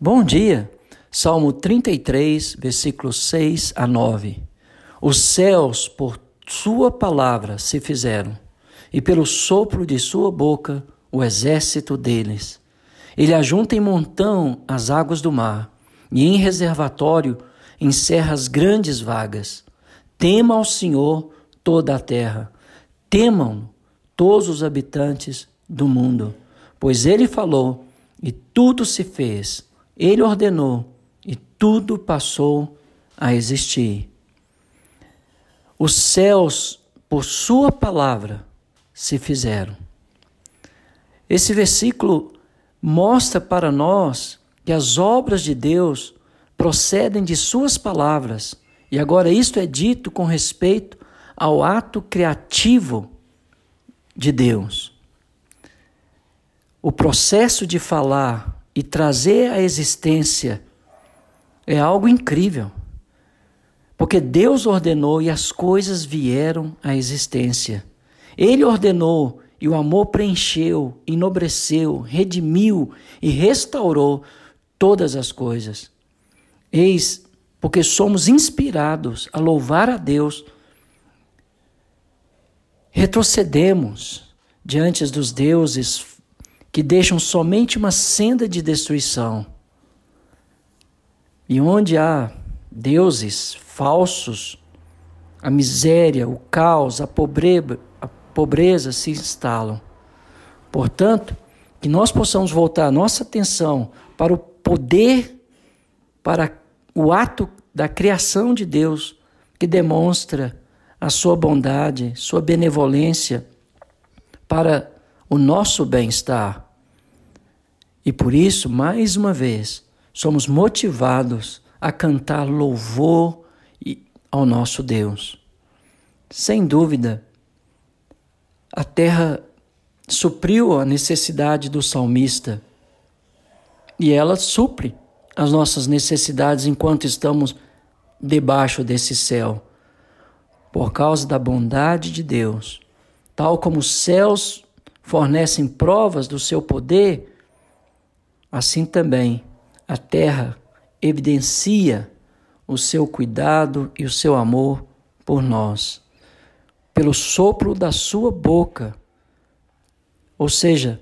Bom dia. Salmo 33, versículos 6 a 9. Os céus por sua palavra se fizeram, e pelo sopro de sua boca o exército deles. Ele ajunta em montão as águas do mar, e em reservatório encerra as grandes vagas. Tema ao Senhor toda a terra, temam todos os habitantes do mundo, pois ele falou e tudo se fez ele ordenou e tudo passou a existir. Os céus, por Sua palavra, se fizeram. Esse versículo mostra para nós que as obras de Deus procedem de Suas palavras. E agora, isto é dito com respeito ao ato criativo de Deus. O processo de falar e trazer à existência é algo incrível. Porque Deus ordenou e as coisas vieram à existência. Ele ordenou e o amor preencheu, enobreceu, redimiu e restaurou todas as coisas. Eis porque somos inspirados a louvar a Deus, retrocedemos diante dos deuses que deixam somente uma senda de destruição. E onde há deuses falsos, a miséria, o caos, a pobreza, a pobreza se instalam. Portanto, que nós possamos voltar a nossa atenção para o poder, para o ato da criação de Deus, que demonstra a sua bondade, sua benevolência para o nosso bem-estar. E por isso, mais uma vez, somos motivados a cantar louvor ao nosso Deus. Sem dúvida, a terra supriu a necessidade do salmista e ela supre as nossas necessidades enquanto estamos debaixo desse céu. Por causa da bondade de Deus, tal como os céus fornecem provas do seu poder, assim também a terra evidencia o seu cuidado e o seu amor por nós, pelo sopro da sua boca, ou seja,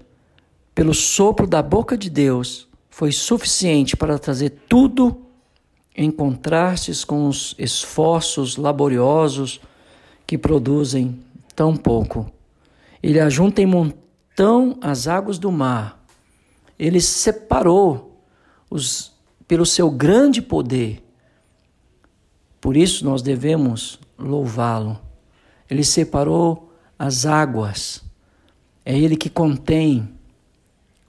pelo sopro da boca de Deus, foi suficiente para trazer tudo em contrastes com os esforços laboriosos que produzem tão pouco. Ele ajunta em montão as águas do mar. Ele separou os, pelo seu grande poder. Por isso nós devemos louvá-lo. Ele separou as águas. É ele que contém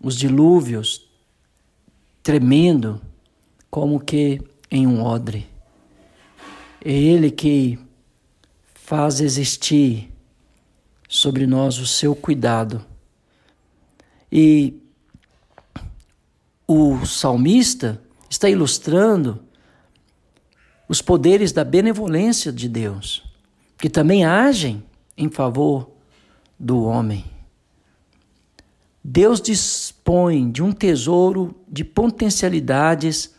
os dilúvios tremendo como que em um odre. É ele que faz existir sobre nós o seu cuidado. E o salmista está ilustrando os poderes da benevolência de Deus, que também agem em favor do homem. Deus dispõe de um tesouro de potencialidades,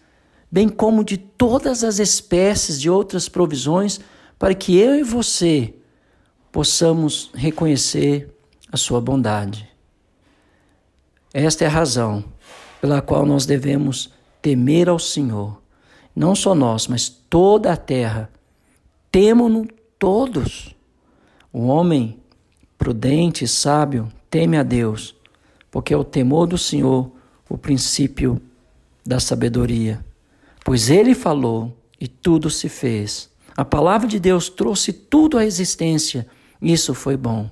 bem como de todas as espécies de outras provisões, para que eu e você possamos reconhecer a sua bondade. Esta é a razão pela qual nós devemos temer ao Senhor. Não só nós, mas toda a terra. Temam-no todos. O homem prudente e sábio teme a Deus, porque é o temor do Senhor o princípio da sabedoria. Pois ele falou e tudo se fez. A palavra de Deus trouxe tudo à existência isso foi bom.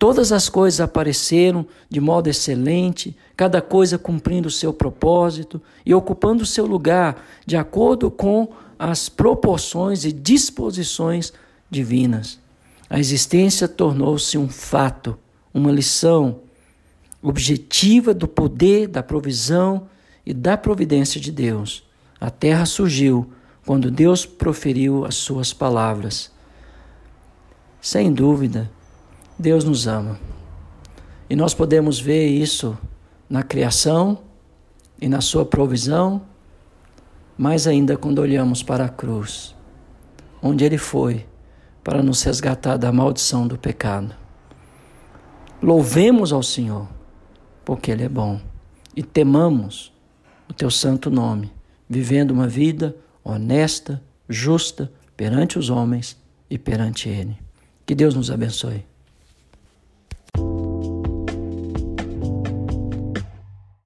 Todas as coisas apareceram de modo excelente, cada coisa cumprindo o seu propósito e ocupando o seu lugar de acordo com as proporções e disposições divinas. A existência tornou-se um fato, uma lição objetiva do poder, da provisão e da providência de Deus. A terra surgiu quando Deus proferiu as suas palavras. Sem dúvida, Deus nos ama. E nós podemos ver isso na criação e na sua provisão, mais ainda quando olhamos para a cruz, onde ele foi para nos resgatar da maldição do pecado. Louvemos ao Senhor, porque Ele é bom, e temamos o Teu santo nome, vivendo uma vida honesta, justa perante os homens e perante Ele. Que Deus nos abençoe.